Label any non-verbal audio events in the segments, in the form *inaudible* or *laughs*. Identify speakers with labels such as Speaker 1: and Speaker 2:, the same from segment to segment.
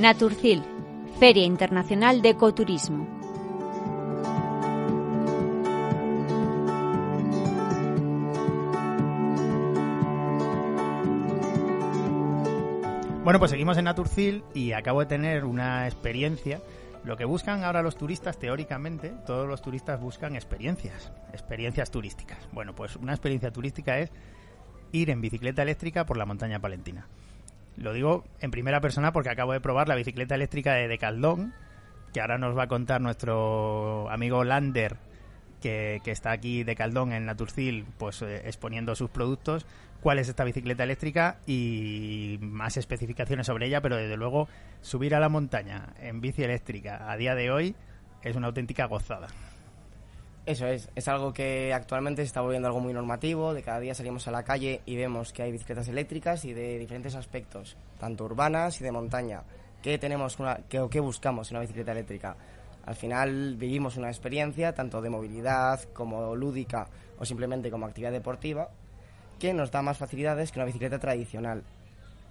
Speaker 1: Naturcil, Feria Internacional de Ecoturismo.
Speaker 2: Bueno, pues seguimos en Naturcil y acabo de tener una experiencia. Lo que buscan ahora los turistas, teóricamente, todos los turistas buscan experiencias, experiencias turísticas. Bueno, pues una experiencia turística es ir en bicicleta eléctrica por la montaña palentina. Lo digo en primera persona porque acabo de probar la bicicleta eléctrica de Decaldón, que ahora nos va a contar nuestro amigo Lander, que, está aquí de Caldón en Naturcil, pues eh, exponiendo sus productos, cuál es esta bicicleta eléctrica y más especificaciones sobre ella, pero desde luego subir a la montaña en bici eléctrica a día de hoy es una auténtica gozada.
Speaker 3: Eso es, es algo que actualmente se está volviendo algo muy normativo, de cada día salimos a la calle y vemos que hay bicicletas eléctricas y de diferentes aspectos, tanto urbanas y de montaña. ¿Qué tenemos una, qué, qué buscamos en una bicicleta eléctrica? Al final vivimos una experiencia tanto de movilidad como lúdica o simplemente como actividad deportiva que nos da más facilidades que una bicicleta tradicional.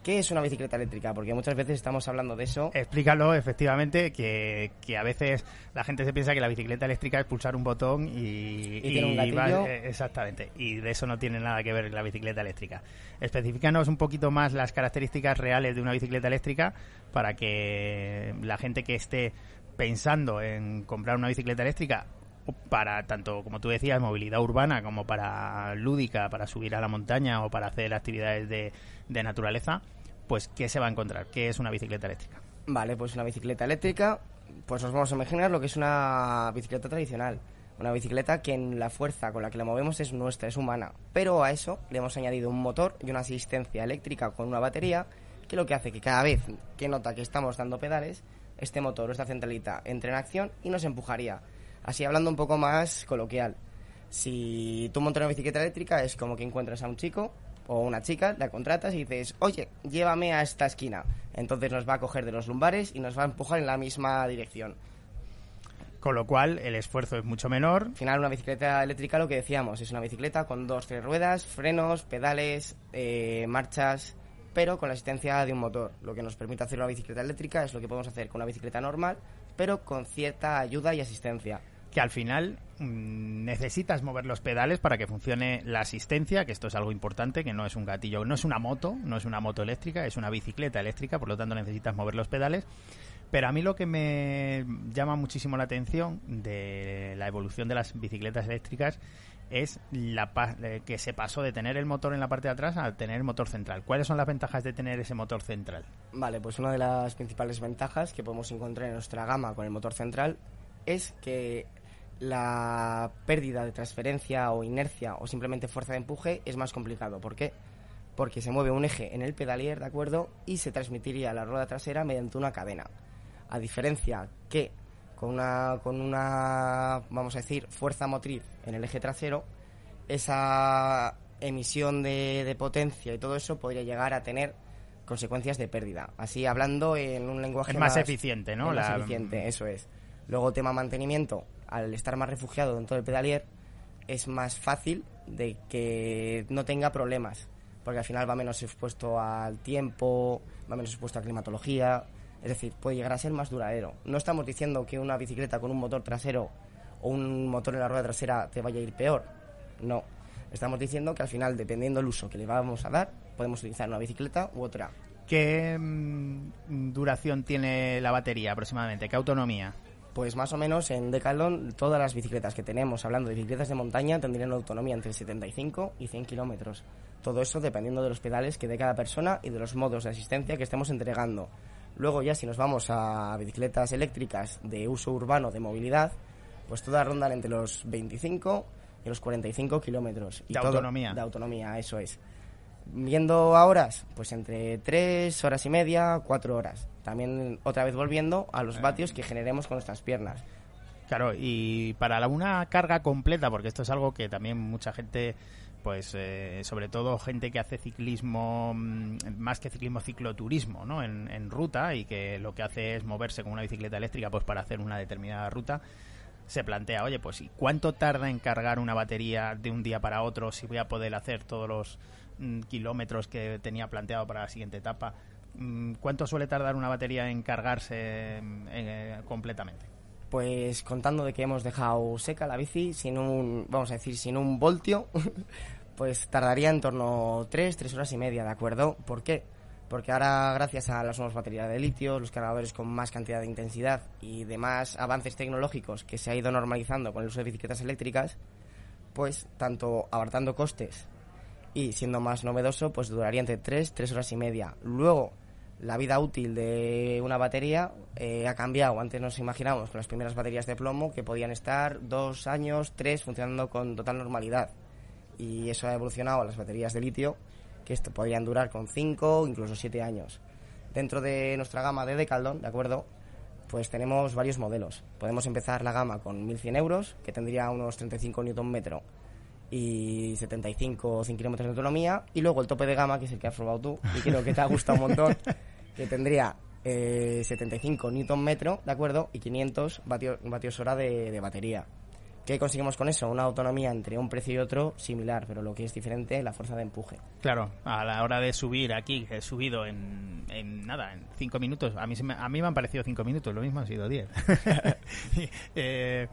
Speaker 3: ¿Qué es una bicicleta eléctrica? Porque muchas veces estamos hablando de eso.
Speaker 2: Explícalo, efectivamente, que, a veces la gente se piensa que la bicicleta eléctrica es pulsar un botón y,
Speaker 3: ¿Y tiene un gatillo.
Speaker 2: Eh, exactamente, y de eso no tiene nada que ver la bicicleta eléctrica. Especifícanos un poquito más las características reales de una bicicleta eléctrica para que la gente que esté pensando en comprar una bicicleta eléctrica para tanto como tú decías movilidad urbana como para lúdica para subir a la montaña o para hacer actividades de, de naturaleza pues qué se va a encontrar qué es una bicicleta eléctrica
Speaker 3: vale pues una bicicleta eléctrica pues nos vamos a imaginar lo que es una bicicleta tradicional. Una bicicleta que en la fuerza con la que la movemos es nuestra es humana. Pero a eso le hemos añadido un motor y una asistencia eléctrica con una batería que lo que hace que cada vez que nota que estamos dando pedales este motor o esta centralita entre en acción y nos empujaría. Así hablando un poco más coloquial. Si tú montas una bicicleta eléctrica es como que encuentras a un chico o una chica, la contratas y dices, oye, llévame a esta esquina. Entonces nos va a coger de los lumbares y nos va a empujar en la misma dirección.
Speaker 2: Con lo cual el esfuerzo es mucho menor.
Speaker 3: Al final una bicicleta eléctrica lo que decíamos es una bicicleta con dos, tres ruedas, frenos, pedales, eh, marchas, pero con la asistencia de un motor. Lo que nos permite hacer una bicicleta eléctrica es lo que podemos hacer con una bicicleta normal, pero con cierta ayuda y asistencia.
Speaker 2: Que al final mm, necesitas mover los pedales para que funcione la asistencia, que esto es algo importante, que no es un gatillo, no es una moto, no es una moto eléctrica, es una bicicleta eléctrica, por lo tanto necesitas mover los pedales. Pero a mí lo que me llama muchísimo la atención de la evolución de las bicicletas eléctricas es la eh, que se pasó de tener el motor en la parte de atrás a tener el motor central. ¿Cuáles son las ventajas de tener ese motor central?
Speaker 3: Vale, pues una de las principales ventajas que podemos encontrar en nuestra gama con el motor central es que la pérdida de transferencia o inercia o simplemente fuerza de empuje es más complicado. ¿Por qué? Porque se mueve un eje en el pedalier, ¿de acuerdo? Y se transmitiría a la rueda trasera mediante una cadena. A diferencia que con una, con una, vamos a decir, fuerza motriz en el eje trasero, esa emisión de, potencia y todo eso podría llegar a tener consecuencias de pérdida. Así hablando en un lenguaje
Speaker 2: es más, eficiente, ¿no?
Speaker 3: Más eficiente, eso es. Luego tema mantenimiento, al estar más refugiado dentro del pedalier, es más fácil de que no tenga problemas, porque al final va menos expuesto al tiempo, va menos expuesto a climatología, es decir, puede llegar a ser más duradero. No estamos diciendo que una bicicleta con un motor trasero o un motor en la rueda trasera te vaya a ir peor. No. Estamos diciendo que al final, dependiendo del uso que le vamos a dar, podemos utilizar una bicicleta u otra.
Speaker 2: ¿Qué mm, duración tiene la batería aproximadamente? ¿Qué autonomía?
Speaker 3: Pues más o menos en Decathlon todas las bicicletas que tenemos, hablando de bicicletas de montaña, tendrían una autonomía entre 75 y 100 kilómetros. Todo eso dependiendo de los pedales que dé cada persona y de los modos de asistencia que estemos entregando. Luego ya si nos vamos a bicicletas eléctricas de uso urbano, de movilidad, pues todas rondan entre los 25 y los 45 kilómetros.
Speaker 2: De autonomía.
Speaker 3: De autonomía, eso es. Viendo a horas, pues entre 3 horas y media, 4 horas. También otra vez volviendo a los vatios que generemos con nuestras piernas.
Speaker 2: Claro, y para una carga completa, porque esto es algo que también mucha gente pues eh, sobre todo gente que hace ciclismo, mm, más que ciclismo, cicloturismo, ¿no? En, ruta y que lo que hace es moverse con una bicicleta eléctrica pues para hacer una determinada ruta. se plantea, oye, pues ¿cuánto tarda en cargar una batería de un día para otro si voy a poder hacer todos los mm, kilómetros que tenía planteado para la siguiente etapa? Mm, ¿Cuánto suele tardar una batería en cargarse eh, completamente?
Speaker 3: Pues contando de que hemos dejado seca la bici sin un, vamos a decir, sin un voltio, *laughs* pues tardaría en torno a 3, 3 horas y media, ¿de acuerdo? ¿Por qué? Porque ahora, gracias a las nuevas baterías de litio, los cargadores con más cantidad de intensidad y demás avances tecnológicos que se ha ido normalizando con el uso de bicicletas eléctricas, pues tanto abartando costes y siendo más novedoso, pues duraría entre 3, 3 horas y media. Luego, la vida útil de una batería eh, ha cambiado. Antes nos imaginábamos con las primeras baterías de plomo que podían estar dos años, tres, funcionando con total normalidad. Y eso ha evolucionado a las baterías de litio, que esto podrían durar con cinco, incluso siete años. Dentro de nuestra gama de Decaldon, ¿de acuerdo? Pues tenemos varios modelos. Podemos empezar la gama con 1100 euros, que tendría unos 35 Nm y 75 o 100 kilómetros de autonomía. Y luego el tope de gama, que es el que has probado tú, y creo que te ha gustado un montón, *laughs* que tendría eh, 75 newton metro, ¿de acuerdo? Y 500 vatios, vatios hora de, batería. ¿Qué conseguimos con eso? Una autonomía entre un precio y otro similar, pero lo que es diferente, la fuerza de empuje.
Speaker 2: Claro, a la hora de subir aquí, he subido en, en nada, en 5 minutos. A mí, me, a mí me han parecido 5 minutos, lo mismo han sido 10. *laughs* eh,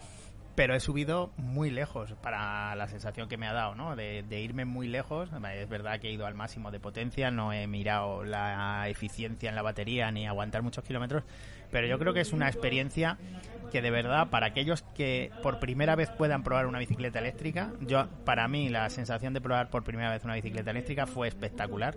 Speaker 2: pero he subido muy lejos para la sensación que me ha dado, ¿no? De, de, irme muy lejos. Es verdad que he ido al máximo de potencia, no he mirado la eficiencia en la batería ni aguantar muchos kilómetros, pero yo creo que es una experiencia que de verdad para aquellos que por primera vez puedan probar una bicicleta eléctrica, yo para mí la sensación de probar por primera vez una bicicleta eléctrica fue espectacular,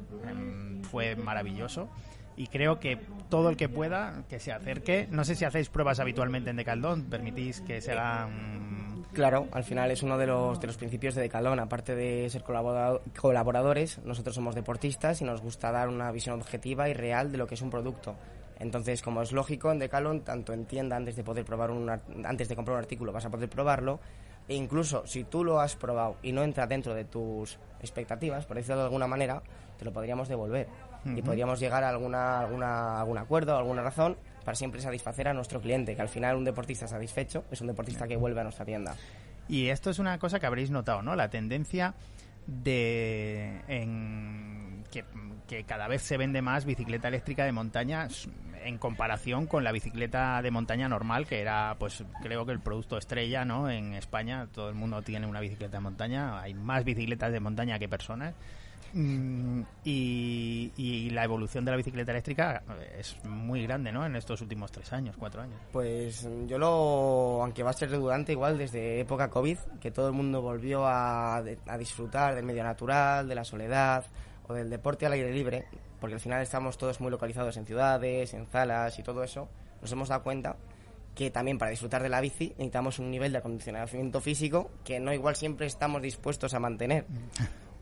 Speaker 2: fue maravilloso y creo que todo el que pueda que se acerque. No sé si hacéis pruebas habitualmente en Decaldón, permitís que se hagan.
Speaker 3: Claro, al final es uno de los, de los principios de Decaldón. Aparte de ser colaboradores, nosotros somos deportistas y nos gusta dar una visión objetiva y real de lo que es un producto. Entonces, como es lógico, en Decalon, tanto en tienda, antes de poder probar un, antes de comprar un artículo, vas a poder probarlo. E incluso si tú lo has probado y no entra dentro de tus expectativas, por decirlo de alguna manera, te lo podríamos devolver uh -huh. y podríamos llegar a alguna, alguna, algún acuerdo, alguna razón para siempre satisfacer a nuestro cliente, que al final un deportista satisfecho es un deportista que vuelve a nuestra tienda.
Speaker 2: Y esto es una cosa que habréis notado, ¿no? La tendencia de en, que, que cada vez se vende más bicicleta eléctrica de montaña en comparación con la bicicleta de montaña normal, que era, pues creo que el producto estrella, ¿no? En España todo el mundo tiene una bicicleta de montaña, hay más bicicletas de montaña que personas. Mm, y, y, la evolución de la bicicleta eléctrica es muy grande, ¿no? En estos últimos tres años, cuatro años.
Speaker 3: Pues yo lo, aunque va a ser redundante, igual desde época COVID, que todo el mundo volvió a, a disfrutar del medio natural, de la soledad o del deporte al aire libre, porque al final estamos todos muy localizados en ciudades, en salas y todo eso, nos hemos dado cuenta que también para disfrutar de la bici necesitamos un nivel de acondicionamiento físico que no igual siempre estamos dispuestos a mantener.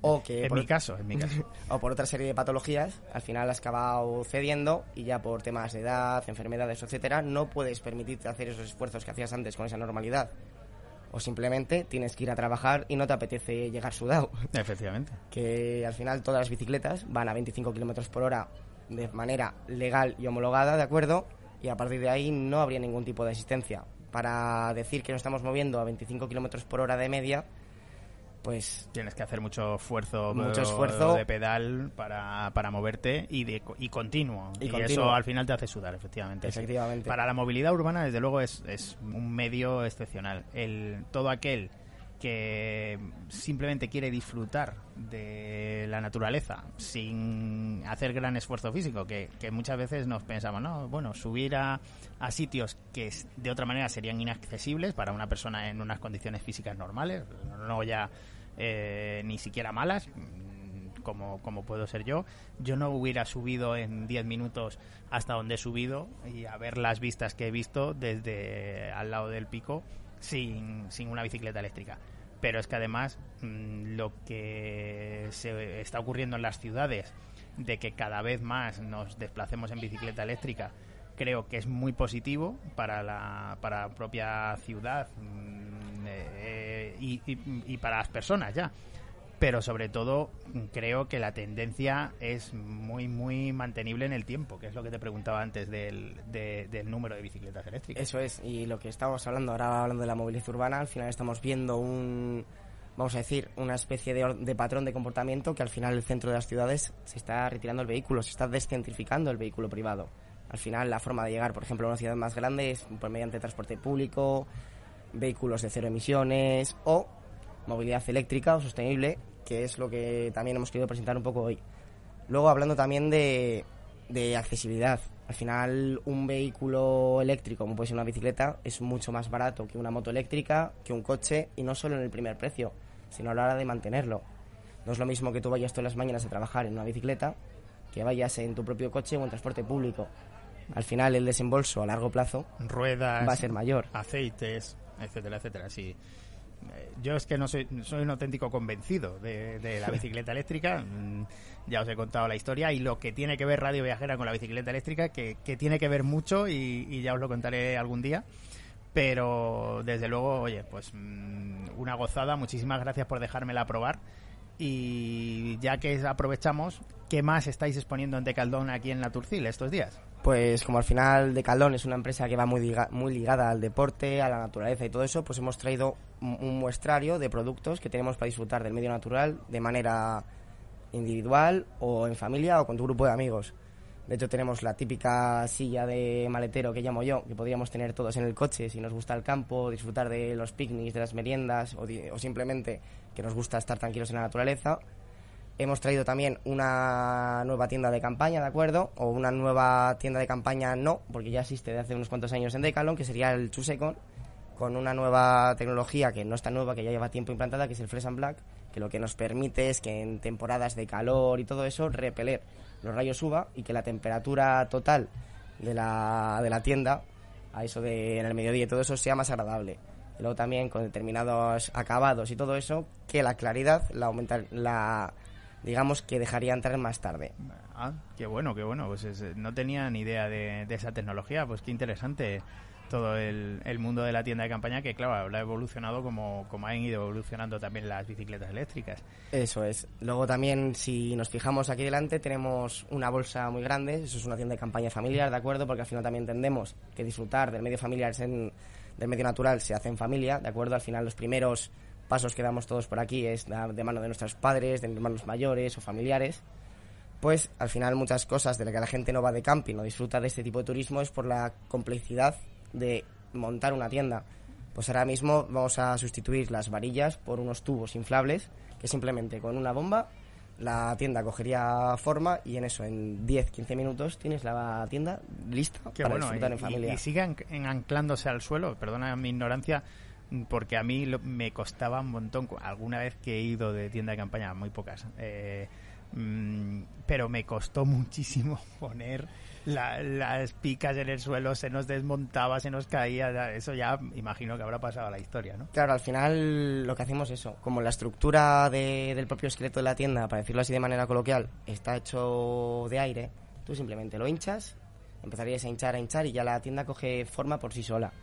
Speaker 3: O que
Speaker 2: en
Speaker 3: por,
Speaker 2: mi caso, en mi caso. *laughs*
Speaker 3: O por otra serie de patologías, al final has acabado cediendo y ya por temas de edad, enfermedades, etcétera, no puedes permitirte hacer esos esfuerzos que hacías antes con esa normalidad. O simplemente tienes que ir a trabajar y no te apetece llegar sudado. *laughs*
Speaker 2: Efectivamente.
Speaker 3: Que al final todas las bicicletas van a 25 kilómetros por hora de manera legal y homologada, ¿de acuerdo? Y a partir de ahí no habría ningún tipo de asistencia. Para decir que nos estamos moviendo a 25 kilómetros por hora de media, pues
Speaker 2: tienes que hacer mucho esfuerzo
Speaker 3: mucho esfuerzo
Speaker 2: de pedal para, para moverte y de y continuo y, y continuo. eso al final te hace sudar efectivamente
Speaker 3: efectivamente
Speaker 2: sí. para la movilidad urbana desde luego es, es un medio excepcional el todo aquel que simplemente quiere disfrutar de la naturaleza sin hacer gran esfuerzo físico, que, que muchas veces nos pensamos, no, bueno, subir a, a, sitios que de otra manera serían inaccesibles para una persona en unas condiciones físicas normales, no ya eh, ni siquiera malas, como, como puedo ser yo, yo no hubiera subido en 10 minutos hasta donde he subido y a ver las vistas que he visto desde al lado del pico sin, sin una bicicleta eléctrica. Pero es que además mmm, lo que se está ocurriendo en las ciudades de que cada vez más nos desplacemos en bicicleta eléctrica creo que es muy positivo para la, para propia ciudad mmm, eh, y, y, y, para las personas ya. pero sobre todo creo que la tendencia es muy, muy mantenible en el tiempo, que es lo que te preguntaba antes del, del número de bicicletas eléctricas.
Speaker 3: Eso es, y lo que estamos hablando ahora, hablando de la movilidad urbana, al final estamos viendo un, vamos a decir, una especie de, de patrón de comportamiento que al final el centro de las ciudades se está retirando el vehículo, se está descentrificando el vehículo privado. Al final la forma de llegar, por ejemplo, a una ciudad más grande es por mediante transporte público, vehículos de cero emisiones o movilidad eléctrica o sostenible, que es lo que también hemos querido presentar un poco hoy. Luego hablando también de, de accesibilidad. Al final un vehículo eléctrico, como puede ser una bicicleta, es mucho más barato que una moto eléctrica, que un coche, y no solo en el primer precio, sino a la hora de mantenerlo. No es lo mismo que tú vayas todas las mañanas a trabajar en una bicicleta que vayas en tu propio coche o en transporte público. Al final el desembolso a largo plazo
Speaker 2: ruedas
Speaker 3: va a ser mayor.
Speaker 2: Aceites, etcétera, etcétera, sí. Eh, yo es que no soy, soy un auténtico convencido de, la *laughs* bicicleta eléctrica. Mm, ya os he contado la historia y lo que tiene que ver Radio Viajera con la bicicleta eléctrica, que, tiene que ver mucho y, ya os lo contaré algún día. Pero desde luego, oye, pues mm, una gozada. Muchísimas gracias por dejármela probar. Y ya que aprovechamos, ¿qué más estáis exponiendo en Decaldón aquí en la Turcil estos días?
Speaker 3: Pues como al final Decaldón es una empresa que va muy, muy ligada al deporte, a la naturaleza y todo eso, pues hemos traído un, muestrario de productos que tenemos para disfrutar del medio natural de manera individual o en familia o con tu grupo de amigos. De hecho tenemos la típica silla de maletero que llamo yo, que podríamos tener todos en el coche si nos gusta el campo, disfrutar de los picnics, de las meriendas o, o simplemente que nos gusta estar tranquilos en la naturaleza Hemos traído también una nueva tienda de campaña, ¿de acuerdo? O una nueva tienda de campaña no, porque ya existe de hace unos cuantos años en Decathlon, que sería el Chusecon, con una nueva tecnología que no está nueva, que ya lleva tiempo implantada, que es el Fresh and Black, que lo que nos permite es que en temporadas de calor y todo eso, repeler los rayos UVA y que la temperatura total de la, de la tienda, a eso de en el mediodía y todo eso, sea más agradable. Y luego también con determinados acabados y todo eso, que la claridad la aumenta, la digamos que dejaría entrar más tarde.
Speaker 2: Ah, qué bueno, qué bueno. Pues no tenía ni idea de, esa tecnología. Pues qué interesante todo el, mundo de la tienda de campaña que, claro, ha evolucionado como, como han ido evolucionando también las bicicletas eléctricas.
Speaker 3: Eso es. Luego también, si nos fijamos aquí delante, tenemos una bolsa muy grande. Eso es una tienda de campaña familiar, ¿de acuerdo? Porque al final también entendemos que disfrutar del medio familiar, del medio natural, se hace en familia, ¿de acuerdo? Al final los primeros pasos que damos todos por aquí es de mano de nuestros padres, de hermanos mayores o familiares, pues al final muchas cosas de las que la gente no va de camping o disfruta de este tipo de turismo es por la complejidad de montar una tienda. Pues ahora mismo vamos a sustituir las varillas por unos tubos inflables que simplemente con una bomba la tienda cogería forma y en eso, en 10-15 minutos, tienes la tienda lista para disfrutar en familia.
Speaker 2: Y, y sigue anclándose al suelo, perdona mi ignorancia, porque a mí me costaba un montón, alguna vez que he ido de tienda de campaña, muy pocas, eh, mm, pero me costó *laughs* muchísimo poner las picas en el suelo, se nos desmontaba, se nos caía, eso ya imagino que habrá pasado la historia, ¿no?
Speaker 3: Claro, al final lo que hacemos es eso, como la estructura del propio esqueleto de la tienda, para decirlo así de manera coloquial, está hecho de aire, tú simplemente lo hinchas, empezarías a hinchar, a hinchar y ya la tienda coge forma por sí sola.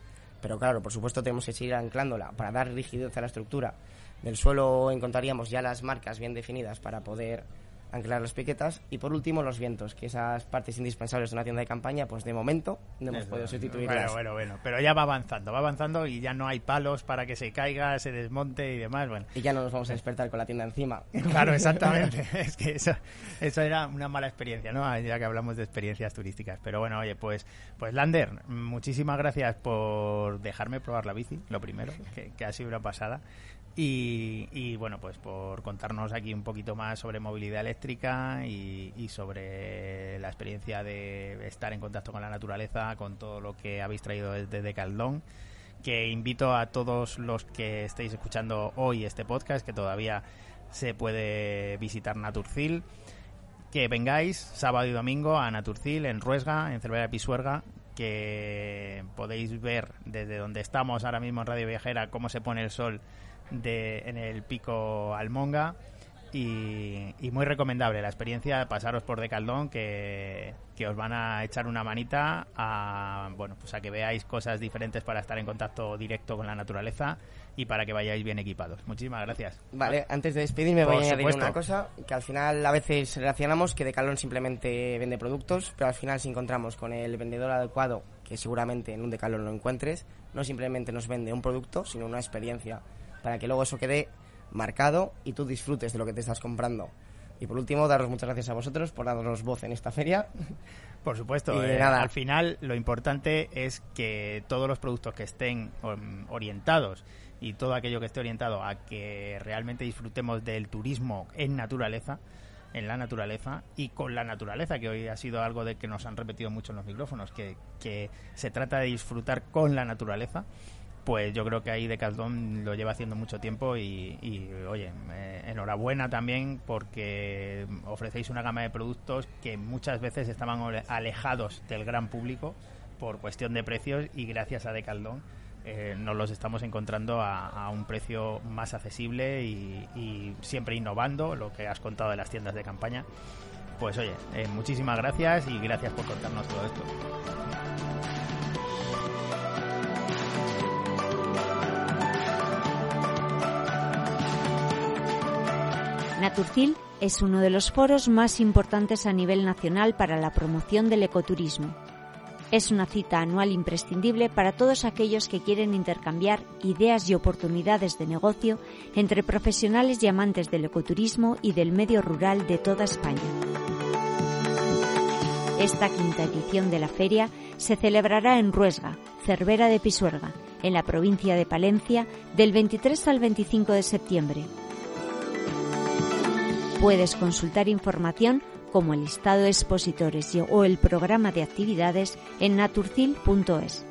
Speaker 3: Pero claro, por supuesto tenemos que seguir anclándola para dar rigidez a la estructura. Del suelo encontraríamos ya las marcas bien definidas para poder anclar las piquetas y por último los vientos, que esas partes indispensables de una tienda de campaña, pues de momento no hemos podido sustituirlas.
Speaker 2: Bueno, bueno, bueno, pero ya va avanzando, va avanzando y ya no hay palos para que se caiga, se desmonte y demás, bueno.
Speaker 3: Y ya no nos vamos a despertar con la tienda encima. *laughs*
Speaker 2: Claro, exactamente, *laughs* es que eso, eso era una mala experiencia, ¿no? Ya que hablamos de experiencias turísticas, pero bueno, oye, pues, pues Lander, muchísimas gracias por dejarme probar la bici, lo primero, que, que ha sido una pasada. Y, bueno, pues por contarnos aquí un poquito más sobre movilidad eléctrica y, sobre la experiencia de estar en contacto con la naturaleza, con todo lo que habéis traído desde Caldón, que invito a todos los que estéis escuchando hoy este podcast, que todavía se puede visitar Naturcil, que vengáis sábado y domingo a Naturcil en Ruesga, en Cervera Pisuerga, que podéis ver desde donde estamos ahora mismo en Radio Viajera cómo se pone el sol de, en el pico Almonga y, muy recomendable la experiencia pasaros por Decaldón que, que os van a echar una manita a bueno pues a que veáis cosas diferentes para estar en contacto directo con la naturaleza y para que vayáis bien equipados. Muchísimas gracias.
Speaker 3: Vale, antes de despedirme voy a añadir una cosa, que al final a veces relacionamos que Decalón simplemente vende productos, pero al final si encontramos con el vendedor adecuado, que seguramente en un Decalón lo encuentres, no simplemente nos vende un producto, sino una experiencia, para que luego eso quede marcado y tú disfrutes de lo que te estás comprando. Y por último, daros muchas gracias a vosotros por darnos voz en esta feria.
Speaker 2: Por supuesto, eh, al final lo importante es que todos los productos que estén um, orientados y todo aquello que esté orientado a que realmente disfrutemos del turismo en naturaleza, en la naturaleza y con la naturaleza, que hoy ha sido algo de que nos han repetido mucho en los micrófonos, que, que se trata de disfrutar con la naturaleza pues yo creo que ahí Decathlon lo lleva haciendo mucho tiempo y, oye, enhorabuena también porque ofrecéis una gama de productos que muchas veces estaban alejados del gran público por cuestión de precios y gracias a Decathlon eh, nos los estamos encontrando a, un precio más accesible y, siempre innovando lo que has contado de las tiendas de campaña. Pues oye, eh, muchísimas gracias y gracias por contarnos todo esto.
Speaker 1: Naturcil es uno de los foros más importantes a nivel nacional para la promoción del ecoturismo. Es una cita anual imprescindible para todos aquellos que quieren intercambiar ideas y oportunidades de negocio entre profesionales y amantes del ecoturismo y del medio rural de toda España. Esta quinta edición de la feria se celebrará en Ruesga, Cervera de Pisuerga, en la provincia de Palencia, del 23 al 25 de septiembre. Puedes consultar información como el listado de expositores o el programa de actividades en naturcil.es.